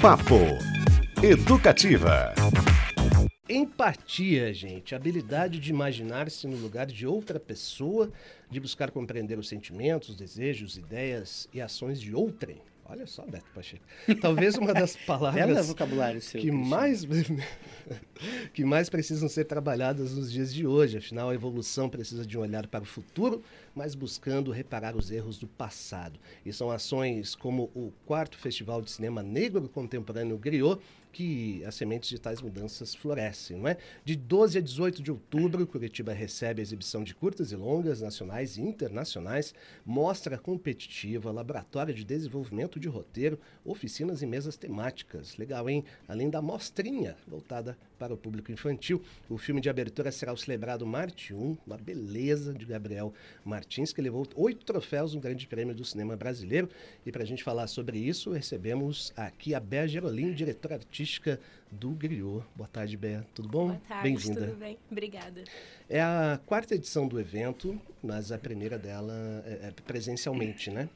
Papo Educativa. Empatia, gente. habilidade de imaginar-se no lugar de outra pessoa, de buscar compreender os sentimentos, desejos, ideias e ações de outrem. Olha só, Beto Pacheco. Talvez uma das palavras seu, que mais que mais precisam ser trabalhadas nos dias de hoje. Afinal, a evolução precisa de um olhar para o futuro, mas buscando reparar os erros do passado. E são ações como o quarto Festival de Cinema Negro Contemporâneo Griot que as sementes de tais mudanças florescem, não é? De 12 a 18 de outubro, Curitiba recebe a exibição de curtas e longas nacionais e internacionais, mostra competitiva, laboratório de desenvolvimento de roteiro, oficinas e mesas temáticas. Legal, hein? Além da mostrinha voltada para o público infantil, o filme de abertura será o celebrado Marte 1, uma beleza de Gabriel Martins, que levou oito troféus no Grande Prêmio do Cinema Brasileiro. E para a gente falar sobre isso, recebemos aqui a Bea Gerolim, diretora artística do Griot. Boa tarde, Bea. Tudo bom? Boa tarde, Bem-vinda. tudo bem? Obrigada. É a quarta edição do evento, mas a primeira dela é, é presencialmente, né?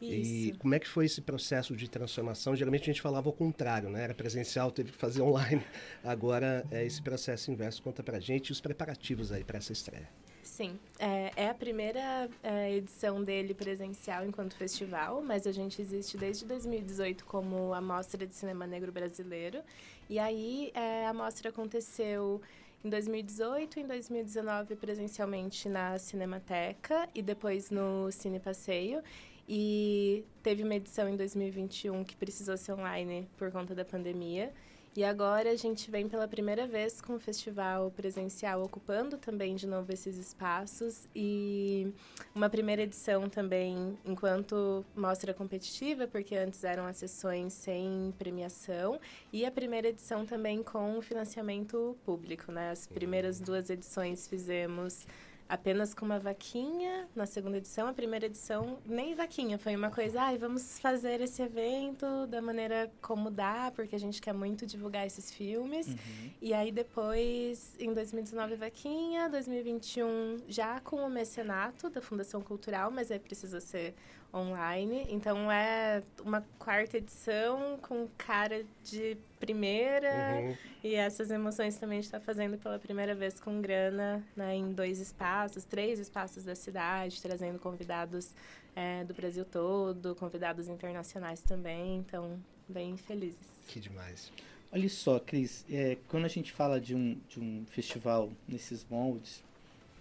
Isso. E como é que foi esse processo de transformação? Geralmente a gente falava ao contrário, né? Era presencial, teve que fazer online. Agora é esse processo inverso. Conta pra gente os preparativos aí para essa estreia. Sim, é, é a primeira é, edição dele presencial enquanto festival, mas a gente existe desde 2018 como a Mostra de Cinema Negro Brasileiro. E aí é, a mostra aconteceu em 2018, em 2019 presencialmente na Cinemateca e depois no Cine Passeio. E teve uma edição em 2021 que precisou ser online por conta da pandemia. E agora a gente vem pela primeira vez com o festival presencial ocupando também de novo esses espaços e uma primeira edição também enquanto mostra competitiva, porque antes eram as sessões sem premiação, e a primeira edição também com financiamento público, né? As primeiras duas edições fizemos apenas com uma vaquinha na segunda edição. A primeira edição, nem vaquinha, foi uma coisa, ai, ah, vamos fazer esse evento da maneira como dá, porque a gente quer muito divulgar esses filmes. Uhum. E aí depois, em 2019, vaquinha, 2021 já com o mecenato da Fundação Cultural, mas aí precisa ser online. Então é uma quarta edição com cara de primeira. Uhum. E essas emoções também está fazendo pela primeira vez com grana né, em dois espaços, três espaços da cidade, trazendo convidados é, do Brasil todo, convidados internacionais também. Então, bem felizes. Que demais. Olha só, Cris, é, quando a gente fala de um, de um festival nesses moldes,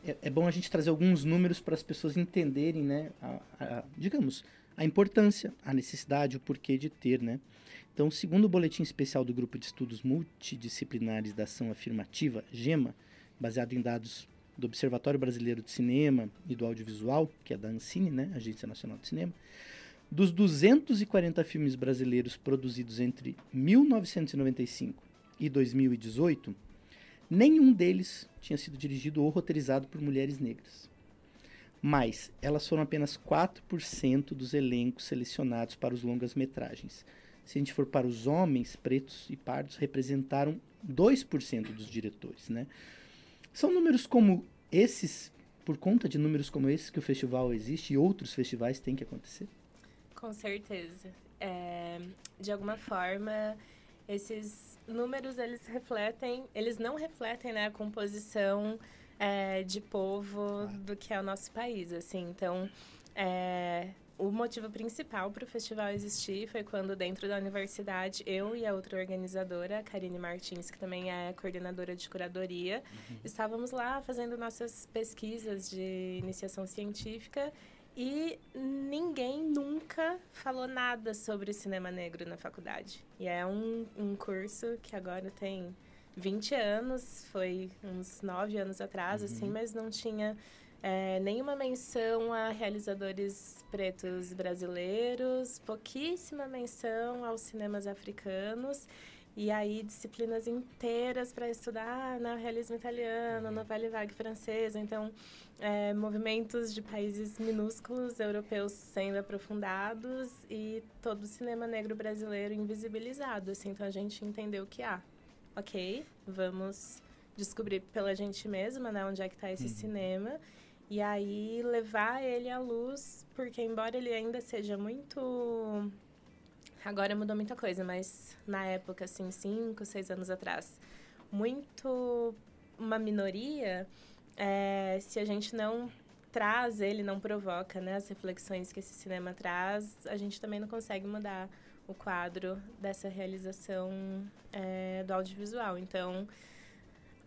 é, é bom a gente trazer alguns números para as pessoas entenderem, né, a, a, digamos, a importância, a necessidade, o porquê de ter, né? Então, segundo o boletim especial do Grupo de Estudos Multidisciplinares da Ação Afirmativa, GEMA, baseado em dados do Observatório Brasileiro de Cinema e do Audiovisual, que é da Ancine, né, Agência Nacional de Cinema, dos 240 filmes brasileiros produzidos entre 1995 e 2018, Nenhum deles tinha sido dirigido ou roteirizado por mulheres negras. Mas elas foram apenas 4% dos elencos selecionados para os longas-metragens. Se a gente for para os homens pretos e pardos, representaram 2% dos diretores. Né? São números como esses, por conta de números como esses que o festival existe e outros festivais têm que acontecer? Com certeza. É, de alguma forma, esses números eles refletem, eles não refletem né, a composição é, de povo do que é o nosso país, assim. Então, é, o motivo principal para o festival existir foi quando dentro da universidade eu e a outra organizadora, a Karine Martins, que também é coordenadora de curadoria, uhum. estávamos lá fazendo nossas pesquisas de iniciação científica e ninguém nunca falou nada sobre cinema negro na faculdade. E é um, um curso que agora tem 20 anos, foi uns 9 anos atrás, assim, uhum. assim, mas não tinha é, nenhuma menção a realizadores pretos brasileiros, pouquíssima menção aos cinemas africanos. E aí, disciplinas inteiras para estudar no realismo italiano, novela vague francesa. Então, é, movimentos de países minúsculos europeus sendo aprofundados e todo o cinema negro brasileiro invisibilizado. Assim, então, a gente entendeu que, ah, ok, vamos descobrir pela gente mesma, né, onde é que está esse uhum. cinema. E aí, levar ele à luz, porque embora ele ainda seja muito agora mudou muita coisa, mas na época, assim, cinco, seis anos atrás, muito uma minoria, é, se a gente não traz, ele não provoca, né, as reflexões que esse cinema traz, a gente também não consegue mudar o quadro dessa realização é, do audiovisual. Então,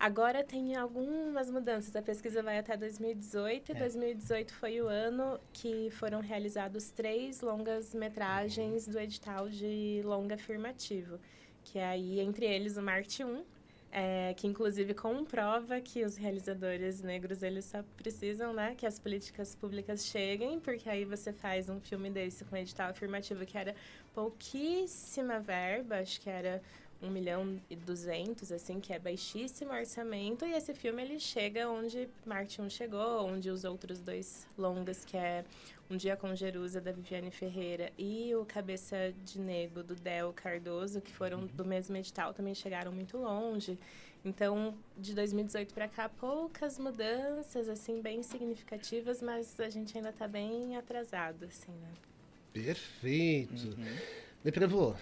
agora tem algumas mudanças. A pesquisa vai até 2018 e é. 2018 foi o ano que foram realizados três longas metragens do edital de longa afirmativo, que é aí entre eles o Marte 1, é, que inclusive comprova que os realizadores negros eles só precisam, né, que as políticas públicas cheguem, porque aí você faz um filme desse com edital afirmativo que era pouquíssima verba, acho que era um milhão e duzentos, assim, que é baixíssimo orçamento, e esse filme ele chega onde Marte 1 chegou, onde os outros dois longas, que é Um Dia com Jerusa, da Viviane Ferreira, e o Cabeça de Negro, do Del Cardoso, que foram do mesmo edital, também chegaram muito longe. Então, de 2018 para cá, poucas mudanças, assim, bem significativas, mas a gente ainda está bem atrasado, assim, né? Perfeito. Uhum. Deprevô,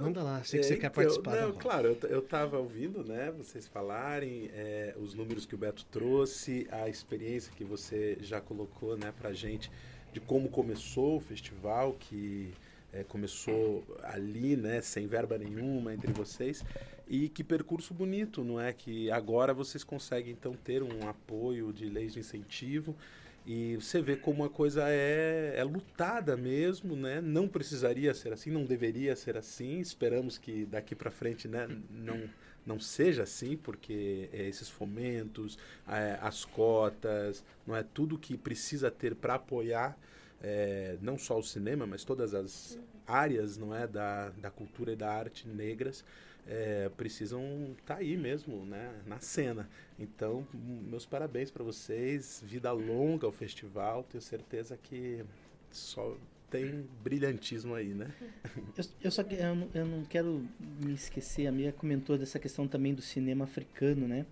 Manda lá, sei que você é, quer então, participar. Não, claro, eu estava ouvindo, né, vocês falarem, é, os números que o Beto trouxe, a experiência que você já colocou, né, pra gente, de como começou o festival, que é, começou ali, né, sem verba nenhuma entre vocês, e que percurso bonito, não é? Que agora vocês conseguem, então, ter um apoio de leis de incentivo, e você vê como a coisa é, é lutada mesmo, né? Não precisaria ser assim, não deveria ser assim. Esperamos que daqui para frente, né, não não seja assim, porque é, esses fomentos, é, as cotas, não é tudo que precisa ter para apoiar é, não só o cinema, mas todas as áreas, não é, da, da cultura e da arte negras é, precisam estar tá aí mesmo, né, na cena. Então, meus parabéns para vocês, vida longa ao festival, tenho certeza que só tem brilhantismo aí, né? Eu, eu só eu não, eu não quero me esquecer, a Mia comentou dessa questão também do cinema africano, né?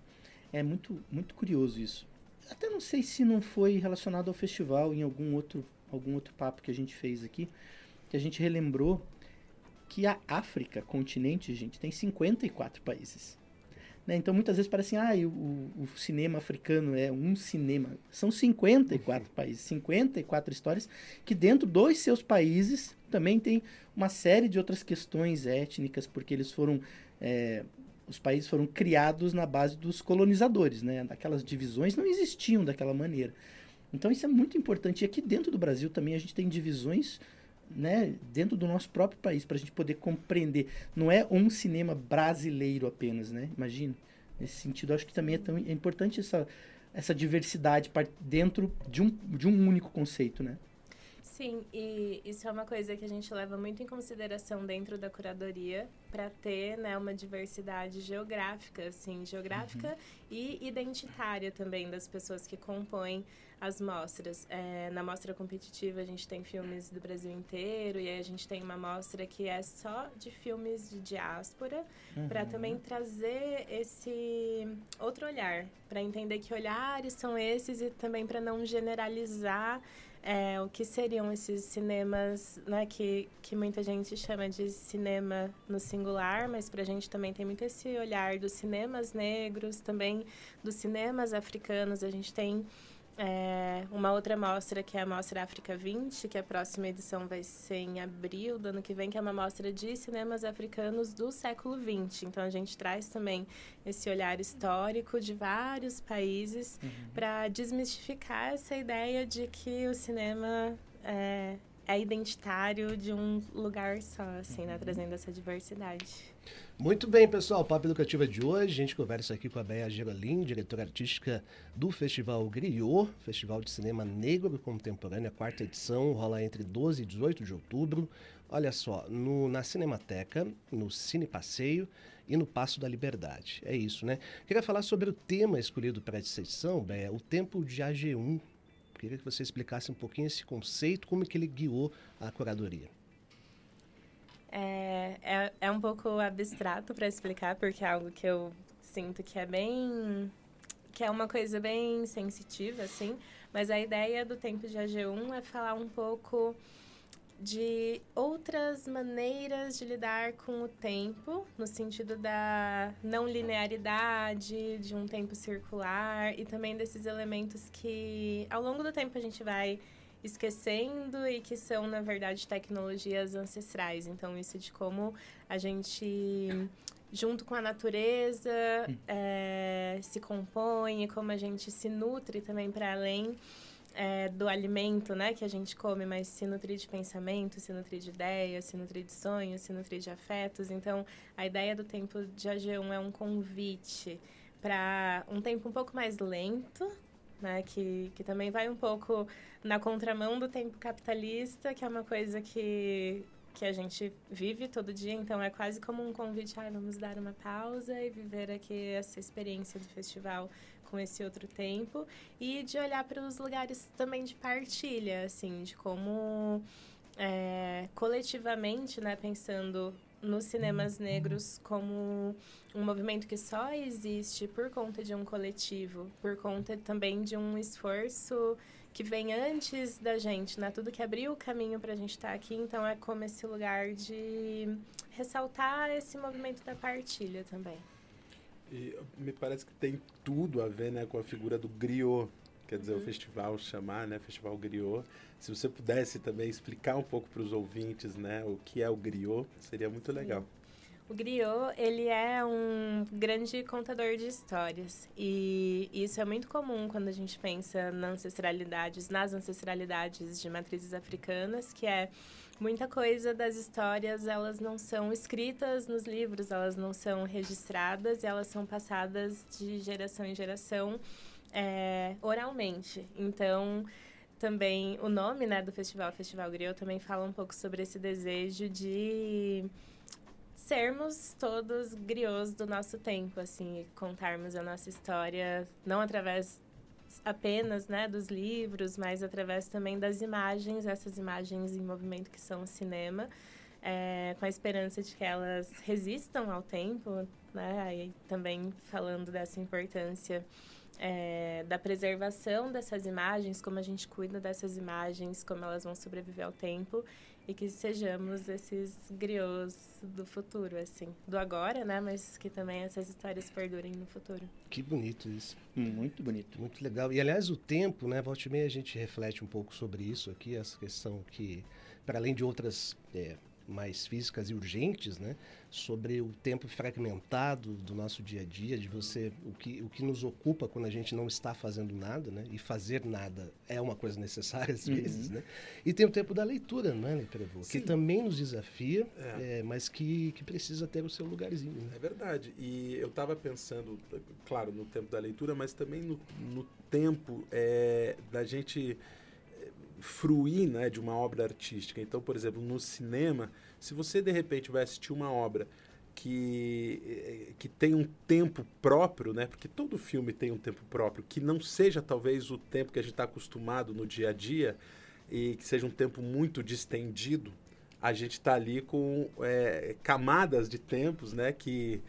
É muito, muito curioso isso. Até não sei se não foi relacionado ao festival, em algum outro, algum outro papo que a gente fez aqui, que a gente relembrou que a África, continente, gente, tem 54 países. Né? Então, muitas vezes parece assim, ah, o, o, cinema africano é um cinema. São 54 uhum. países, 54 histórias, que dentro dos seus países também tem uma série de outras questões étnicas, porque eles foram... É, os países foram criados na base dos colonizadores, né? Aquelas divisões não existiam daquela maneira. Então, isso é muito importante. E aqui dentro do Brasil também a gente tem divisões né, dentro do nosso próprio país, para a gente poder compreender. Não é um cinema brasileiro apenas, né? Imagina. Nesse sentido, acho que também é, tão, é importante essa, essa diversidade dentro de um, de um único conceito, né? Sim, e isso é uma coisa que a gente leva muito em consideração dentro da curadoria para ter né, uma diversidade geográfica, assim, geográfica uhum. e identitária também das pessoas que compõem as mostras. É, na mostra competitiva a gente tem filmes do Brasil inteiro e aí a gente tem uma mostra que é só de filmes de diáspora uhum. para também trazer esse outro olhar, para entender que olhares são esses e também para não generalizar é, o que seriam esses cinemas, né, que, que muita gente chama de cinema no singular, mas para a gente também tem muito esse olhar dos cinemas negros, também dos cinemas africanos. A gente tem é, uma outra mostra, que é a Mostra África 20, que a próxima edição vai ser em abril do ano que vem, que é uma mostra de cinemas africanos do século 20. Então, a gente traz também esse olhar histórico de vários países uhum. para desmistificar essa ideia de que o cinema é, é identitário de um lugar só, assim, né? Uhum. Trazendo essa diversidade. Muito bem, pessoal. O Papo Educativo é de hoje. A gente conversa aqui com a Bea Gerolin, diretora artística do Festival Griot, Festival de Cinema Negro Contemporâneo, a quarta edição, rola entre 12 e 18 de outubro. Olha só, no, na Cinemateca, no Cine Passeio e no Passo da Liberdade. É isso, né? Queria falar sobre o tema escolhido para essa edição, Bea, o Tempo de AG1. Queria que você explicasse um pouquinho esse conceito, como é que ele guiou a curadoria. É, é, é um pouco abstrato para explicar, porque é algo que eu sinto que é bem. que é uma coisa bem sensitiva, assim. Mas a ideia do tempo de AG1 é falar um pouco de outras maneiras de lidar com o tempo, no sentido da não linearidade, de um tempo circular e também desses elementos que ao longo do tempo a gente vai esquecendo e que são, na verdade, tecnologias ancestrais. Então, isso de como a gente, junto com a natureza, é, se compõe, como a gente se nutre também para além é, do alimento, né, que a gente come, mas se nutrir de pensamento, se nutrir de ideias, se nutrir de sonhos, se nutrir de afetos. Então, a ideia do tempo de AG1 é um convite para um tempo um pouco mais lento, né, que, que também vai um pouco na contramão do tempo capitalista, que é uma coisa que, que a gente vive todo dia, então é quase como um convite, ah, vamos dar uma pausa e viver aqui essa experiência do festival com esse outro tempo. E de olhar para os lugares também de partilha, assim, de como é, coletivamente, né, pensando nos cinemas negros como um movimento que só existe por conta de um coletivo, por conta também de um esforço que vem antes da gente, né? Tudo que abriu o caminho para a gente estar tá aqui, então é como esse lugar de ressaltar esse movimento da partilha também. E me parece que tem tudo a ver né, com a figura do griot, quer dizer, uhum. o festival chamar, né, Festival Griot. Se você pudesse também explicar um pouco para os ouvintes, né, o que é o griot, seria muito legal. O griot, ele é um grande contador de histórias. E isso é muito comum quando a gente pensa nas ancestralidades, nas ancestralidades de matrizes africanas, que é muita coisa das histórias elas não são escritas nos livros, elas não são registradas elas são passadas de geração em geração é, oralmente. Então, também o nome né, do festival, Festival Griot, também fala um pouco sobre esse desejo de sermos todos griots do nosso tempo, assim, contarmos a nossa história não através apenas né, dos livros, mas através também das imagens, essas imagens em movimento que são o cinema, é, com a esperança de que elas resistam ao tempo, né? Aí também falando dessa importância é, da preservação dessas imagens, como a gente cuida dessas imagens, como elas vão sobreviver ao tempo e que sejamos esses griots do futuro, assim, do agora, né? Mas que também essas histórias perdurem no futuro. Que bonito isso. Muito bonito. Muito legal. E, aliás, o tempo, né? Volte meia a gente reflete um pouco sobre isso aqui, essa questão que, para além de outras é, mais físicas e urgentes, né? Sobre o tempo fragmentado do nosso dia a dia, de você o que, o que nos ocupa quando a gente não está fazendo nada, né? E fazer nada é uma coisa necessária às uhum. vezes, né? E tem o tempo da leitura, não é, Leprevô? Que também nos desafia, é. É, mas que, que precisa ter o seu lugarzinho. Né? É verdade. E eu estava pensando, claro, no tempo da leitura, mas também no, no tempo é, da gente fruir né, de uma obra artística. Então, por exemplo, no cinema, se você de repente vai assistir uma obra que, eh, que tem um tempo próprio, né, porque todo filme tem um tempo próprio, que não seja talvez o tempo que a gente está acostumado no dia a dia e que seja um tempo muito distendido, a gente está ali com é, camadas de tempos né, que,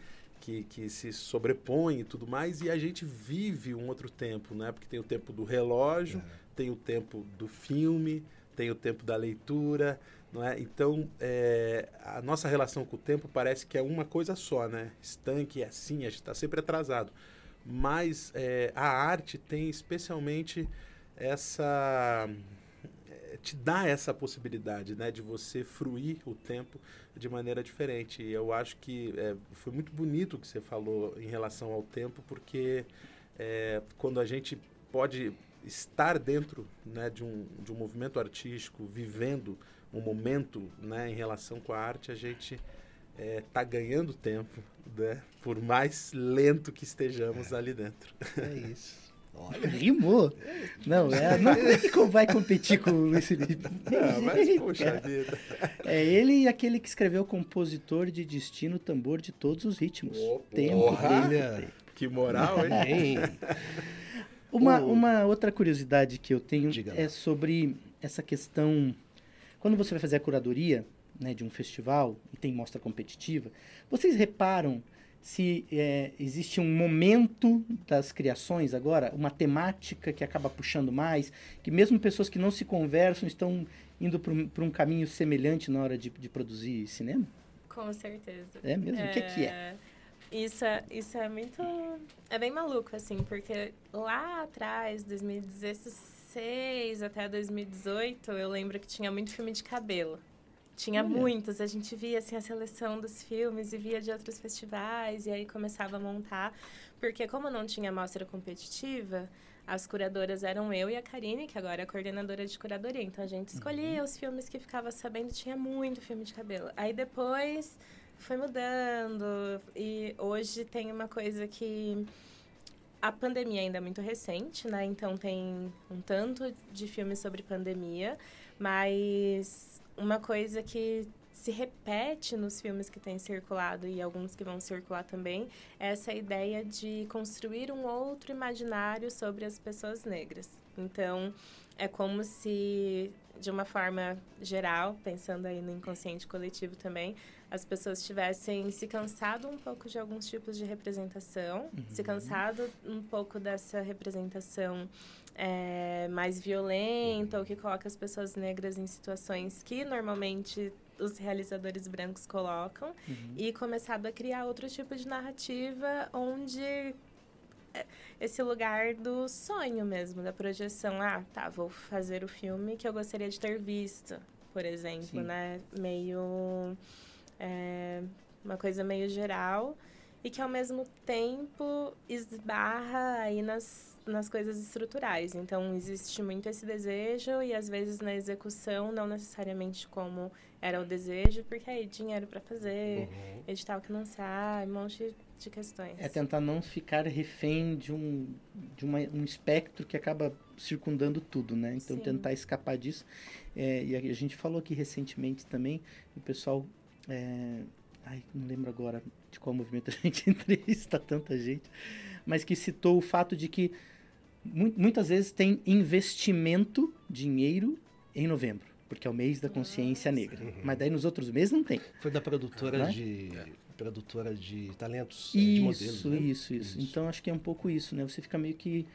que, que se sobrepõem e tudo mais, e a gente vive um outro tempo, né, porque tem o tempo do relógio. É tem o tempo do filme, tem o tempo da leitura, não é? Então, é, a nossa relação com o tempo parece que é uma coisa só, né? Estanque, é assim, a gente está sempre atrasado. Mas é, a arte tem especialmente essa te dá essa possibilidade, né, de você fruir o tempo de maneira diferente. E eu acho que é, foi muito bonito o que você falou em relação ao tempo, porque é, quando a gente pode estar dentro né, de, um, de um movimento artístico, vivendo um momento né, em relação com a arte, a gente está é, tá ganhando tempo, né, por mais lento que estejamos é. ali dentro. É isso. Olha, rimou. Não, é, não vai competir com o Luiz Felipe. Não, mas poxa vida. É ele e aquele que escreveu Compositor de Destino, Tambor de Todos os Ritmos. Oh, tempo, tempo. Que moral, hein? Uma, uma outra curiosidade que eu tenho Diga é lá. sobre essa questão. Quando você vai fazer a curadoria né, de um festival e tem mostra competitiva, vocês reparam se é, existe um momento das criações agora, uma temática que acaba puxando mais, que mesmo pessoas que não se conversam estão indo para um, caminho semelhante na hora de, de produzir cinema? Com certeza. É mesmo? O que, que é? Isso é, isso é muito. É bem maluco, assim, porque lá atrás, 2016 até 2018, eu lembro que tinha muito filme de cabelo. Tinha Olha. muitos, a gente via assim, a seleção dos filmes e via de outros festivais, e aí começava a montar. Porque, como não tinha mostra competitiva, as curadoras eram eu e a Karine, que agora é a coordenadora de curadoria. Então a gente escolhia uhum. os filmes que ficava sabendo, tinha muito filme de cabelo. Aí depois foi mudando e hoje tem uma coisa que a pandemia ainda é muito recente, né? Então tem um tanto de filmes sobre pandemia, mas uma coisa que se repete nos filmes que têm circulado e alguns que vão circular também, é essa ideia de construir um outro imaginário sobre as pessoas negras. Então, é como se, de uma forma geral, pensando aí no inconsciente coletivo também, as pessoas tivessem se cansado um pouco de alguns tipos de representação, uhum. se cansado um pouco dessa representação é, mais violenta, ou que coloca as pessoas negras em situações que normalmente os realizadores brancos colocam, uhum. e começado a criar outro tipo de narrativa onde é, esse lugar do sonho mesmo, da projeção. Ah, tá, vou fazer o filme que eu gostaria de ter visto, por exemplo, Sim. né? Meio é uma coisa meio geral e que ao mesmo tempo esbarra aí nas, nas coisas estruturais. Então existe muito esse desejo e às vezes na execução não necessariamente como era o desejo, porque aí dinheiro para fazer, uhum. edital que não sai, um monte de questões. É tentar não ficar refém de um de uma, um espectro que acaba circundando tudo, né? Então Sim. tentar escapar disso. É, e a gente falou aqui recentemente também, o pessoal é, ai, não lembro agora de qual movimento a gente entrevista tanta gente, mas que citou o fato de que mu muitas vezes tem investimento, dinheiro, em novembro, porque é o mês da consciência negra. Uhum. Mas daí nos outros meses não tem. Foi da produtora de produtora de talentos, isso, de modelos. Isso, né? isso, isso. Então acho que é um pouco isso, né? Você fica meio que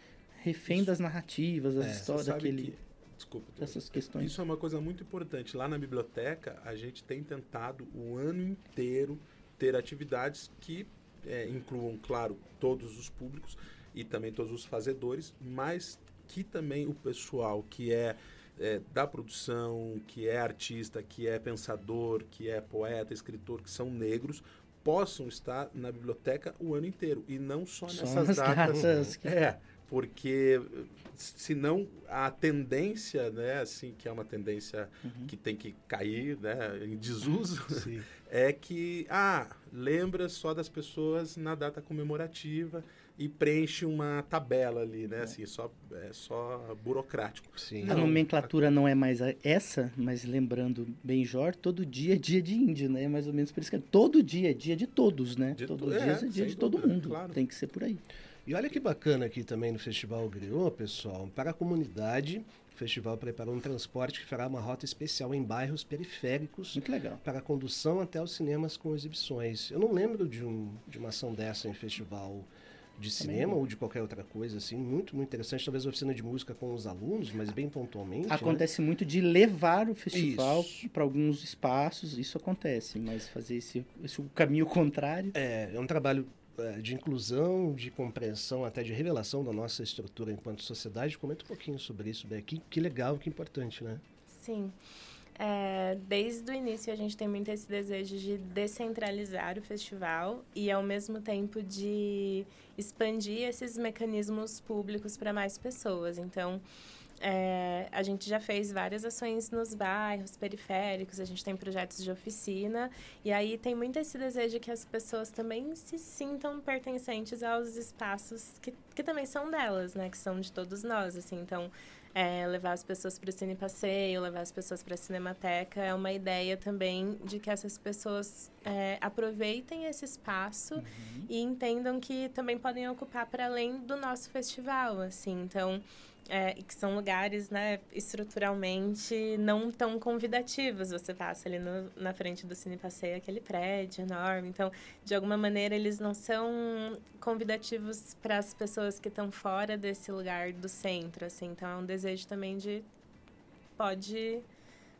refém isso. das narrativas, das é, histórias daquele. Que Desculpa. Essas questões. Isso é uma coisa muito importante. Lá na biblioteca, a gente tem tentado o ano inteiro ter atividades que é, incluam, claro, todos os públicos e também todos os fazedores, mas que também o pessoal que é, é, da produção, que é artista, que é pensador, que é poeta, escritor, que são negros, possam estar na biblioteca o ano inteiro e não só nessas datas. datas que... É, porque senão a tendência, né, assim, que é uma tendência uhum. que tem que cair, né, em desuso, é que, ah, lembra só das pessoas na data comemorativa e preenche uma tabela ali, né, é. assim, só, é só burocrático. Sim. A nomenclatura não é mais essa, mas lembrando bem Jor, todo dia é dia de índio, né, mais ou menos por isso que é, todo dia é dia de todos, né, de todo dia é, é dia de todo mundo, claro. tem que ser por aí. E olha que bacana aqui também no Festival Griot, pessoal, para a comunidade, o festival preparou um transporte que fará uma rota especial em bairros periféricos. Muito legal. Para a condução até os cinemas com exibições. Eu não lembro de, um, de uma ação dessa em festival de cinema ou de qualquer outra coisa, assim, muito, muito interessante. Talvez oficina de música com os alunos, mas bem pontualmente. Né? Acontece né? muito de levar o festival para alguns espaços, isso acontece, mas fazer esse, esse caminho contrário. É, é um trabalho é, de inclusão, de compreensão, até de revelação da nossa estrutura enquanto sociedade. Comenta um pouquinho sobre isso, Beck. Que, legal, que importante, né? Sim. É, desde o início a gente tem muito esse desejo de descentralizar o festival e ao mesmo tempo de expandir esses mecanismos públicos para mais pessoas. Então, é, a gente já fez várias ações nos bairros periféricos, a gente tem projetos de oficina, e aí tem muito esse desejo que as pessoas também se sintam pertencentes aos espaços que, que também são delas, né? Que são de todos nós, assim. Então, é, levar as pessoas para o Cine Passeio, levar as pessoas para a Cinemateca, é uma ideia também de que essas pessoas é, aproveitem esse espaço uhum. e entendam que também podem ocupar para além do nosso festival, assim. Então, é, que são lugares, né, estruturalmente não tão convidativos. Você passa ali no, na frente do Cine Passeio, aquele prédio enorme. Então, de alguma maneira, eles não são convidativos para as pessoas que estão fora desse lugar do centro, assim. Então, é um desejo também de... Pode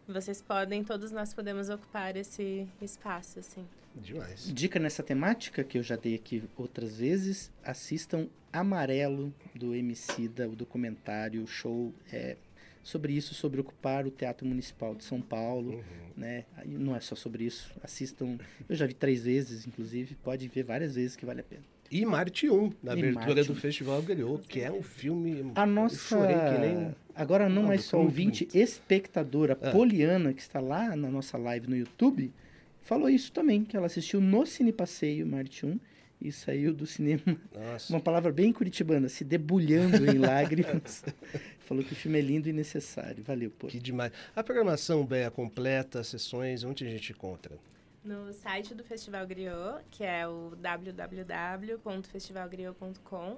vocês podem, todos nós podemos ocupar esse espaço, assim. Demais. Dica nessa temática que eu já dei aqui outras vezes, assistam Amarelo do MC da o documentário, o show é sobre isso, sobre ocupar o Teatro Municipal de São Paulo, Uhum. né? Não é só sobre isso, assistam. Eu já vi três vezes, inclusive, pode ver várias vezes que vale a pena. E Marte 1, na E abertura Marte do 1. Festival Griot, que é um filme. A nossa. nem. Agora não Não, mais foi só muito ouvinte, bonito. espectadora, Ah. Poliana, que está lá na nossa live no YouTube, falou isso também, que ela assistiu no Cine Passeio Marte 1 e saiu do cinema, Nossa. uma palavra bem curitibana, se debulhando em lágrimas. falou que o filme é lindo e necessário. Valeu, pô. Que demais. A programação, Béia, completa, sessões, onde a gente encontra? No site do Festival Griot, que é o www.festivalgriot.com.br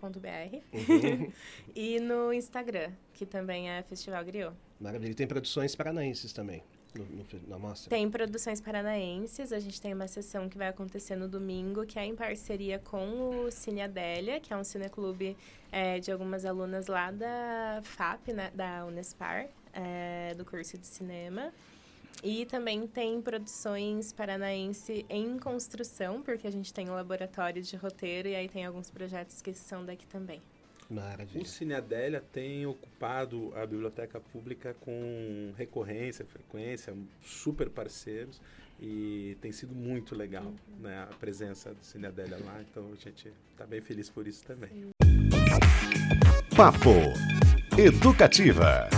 Uhum. e no Instagram, que também é Festival Griot. Maravilha. E tem produções paranaenses também no, no, na. Tem produções paranaenses, a gente tem uma sessão que vai acontecer no domingo, que é em parceria com o Cine Adélia, que é um cineclube é, de algumas alunas lá da FAP, né, da Unespar, é, do curso de cinema. E também tem produções paranaense em construção, porque a gente tem um laboratório de roteiro e aí tem alguns projetos que são daqui também. Maravilha. O Cine Adélia tem ocupado a biblioteca pública com recorrência, frequência, super parceiros e tem sido muito legal né, a presença do Cine Adélia lá, então a gente está bem feliz por isso também. Papo Educativa.